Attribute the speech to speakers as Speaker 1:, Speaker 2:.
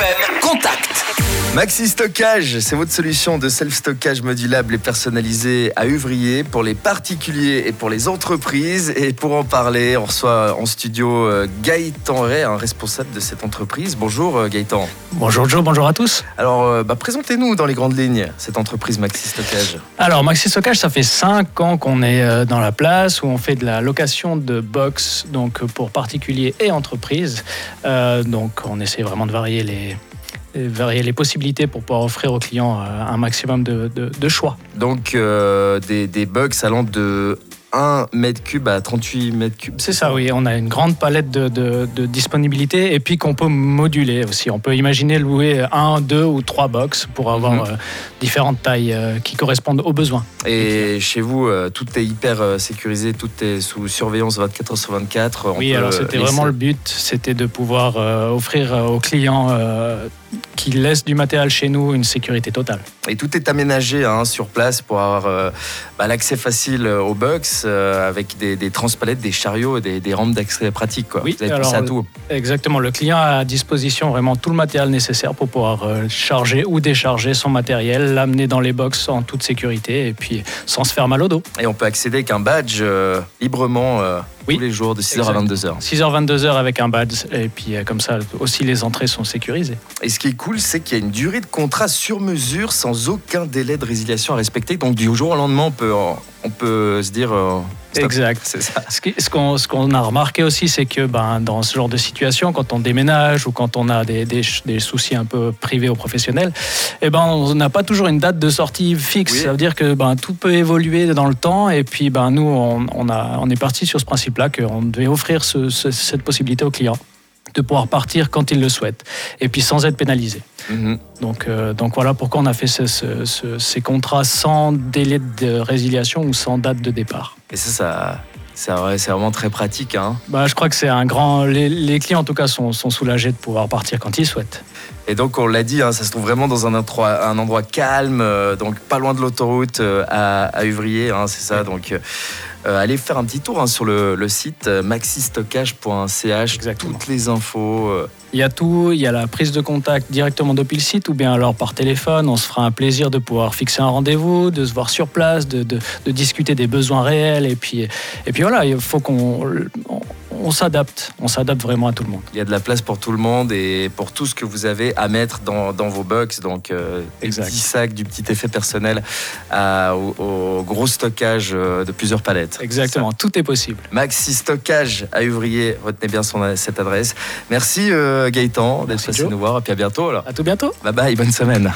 Speaker 1: Contact.
Speaker 2: Maxi Stockage, c'est votre solution de self-stockage modulable et personnalisé à Uvrier pour les particuliers et pour les entreprises. Et pour en parler, on reçoit en studio euh, Gaëtan Ray, un responsable de cette entreprise. Bonjour euh, Gaëtan.
Speaker 3: Bonjour Joe, bonjour à tous.
Speaker 2: Alors, euh, bah, présentez-nous dans les grandes lignes cette entreprise Maxi Stockage.
Speaker 3: Alors Maxi Stockage, ça fait 5 ans qu'on est dans la place où on fait de la location de box donc pour particuliers et entreprises. Euh, donc on essaie vraiment de varier les varier les possibilités pour pouvoir offrir aux clients euh, un maximum de, de- de choix.
Speaker 2: Donc, euh, des, des bugs allant de 1 mètre cube à 38 mètres cubes.
Speaker 3: C'est ça, oui. On a une grande palette de, de- de disponibilité et puis qu'on peut moduler aussi. On peut imaginer louer un, deux ou trois box pour avoir
Speaker 2: Mhm.
Speaker 3: euh, différentes tailles euh, qui correspondent aux besoins.
Speaker 2: Et chez vous, euh, tout est hyper sécurisé, tout est sous surveillance 24 heures sur 24. On
Speaker 3: Oui,
Speaker 2: peut
Speaker 3: alors c'était vraiment le but, c'était de pouvoir offrir aux clients qui laissent du matériel chez nous une sécurité totale.
Speaker 2: Et tout est aménagé hein, sur place pour avoir euh, bah, l'accès facile aux box euh, avec des, des transpalettes, des chariots et des, des rampes d'accès pratiques. Quoi.
Speaker 3: Oui,
Speaker 2: Vous avez
Speaker 3: alors,
Speaker 2: pensé à tout.
Speaker 3: Exactement, le client a à disposition vraiment tout le matériel nécessaire pour pouvoir euh, charger ou décharger son matériel, l'amener dans les box en toute sécurité et puis sans se faire mal au dos.
Speaker 2: Et on peut accéder avec un badge euh, librement euh,
Speaker 3: Oui,
Speaker 2: tous les jours de 6h à
Speaker 3: exact.
Speaker 2: 22h.
Speaker 3: 6h, 22h avec un badge et puis euh, comme ça aussi les entrées sont sécurisées.
Speaker 2: Et ce qui est cool, c'est qu'il y a une durée de contrat sur mesure sans aucun délai de résiliation à respecter. Donc du jour au lendemain, on peut, on peut se dire...
Speaker 3: Exact.
Speaker 2: C'est ça.
Speaker 3: Ce qu'on ce qu'on a remarqué aussi, c'est que ben, dans ce genre de situation, quand on déménage ou quand on a des, des ch- des soucis un peu privés ou professionnels, eh ben, on n'a pas toujours une date de sortie fixe.
Speaker 2: Oui.
Speaker 3: Ça veut dire que ben, tout peut évoluer dans le temps. Et puis, ben, nous, on, on a, on est parti sur ce principe-là qu'on devait offrir ce- ce- cette possibilité aux clients de pouvoir partir quand ils le souhaitent et puis sans être pénalisé.
Speaker 2: Mhm.
Speaker 3: Donc, euh, donc voilà pourquoi on a fait ce- ce- ce- ces contrats sans délai de résiliation ou sans date de départ.
Speaker 2: Et ça, ça c'est vrai- c'est vraiment très pratique. Hein.
Speaker 3: Bah, je crois que c'est un grand. Les, les clients, en tout cas, sont, sont soulagés de pouvoir partir quand ils souhaitent.
Speaker 2: Et donc, on l'a dit, hein, ça se trouve vraiment dans un endroit, un endroit calme, euh, donc pas loin de l'autoroute euh, à, à Uvrier, hein, c'est ça. Donc, euh, allez faire un petit tour hein, sur le, le site maxistockage.ch, toutes les infos.
Speaker 3: Il y a tout. Il y a la prise de contact directement depuis le site ou bien alors par téléphone. On se fera un plaisir de pouvoir fixer un rendez-vous, de se voir sur place, de, de- de discuter des besoins réels. Et puis, et puis voilà, il faut qu'on on, s'adapte. On s'adapte vraiment à tout le monde.
Speaker 2: Il y a de la place pour tout le monde et pour tout ce que vous avez à mettre dans, dans vos box. Donc, euh, du
Speaker 3: Exact.
Speaker 2: petit sac, du petit effet personnel à- au, au gros stockage euh, de plusieurs palettes.
Speaker 3: Exactement. Tout est possible.
Speaker 2: Maxi Stockage à Uvrier, retenez bien son, cette adresse. Merci euh, Gaëtan d'être passé nous voir et puis à bientôt alors.
Speaker 3: À tout bientôt.
Speaker 2: Bye bye, bonne semaine.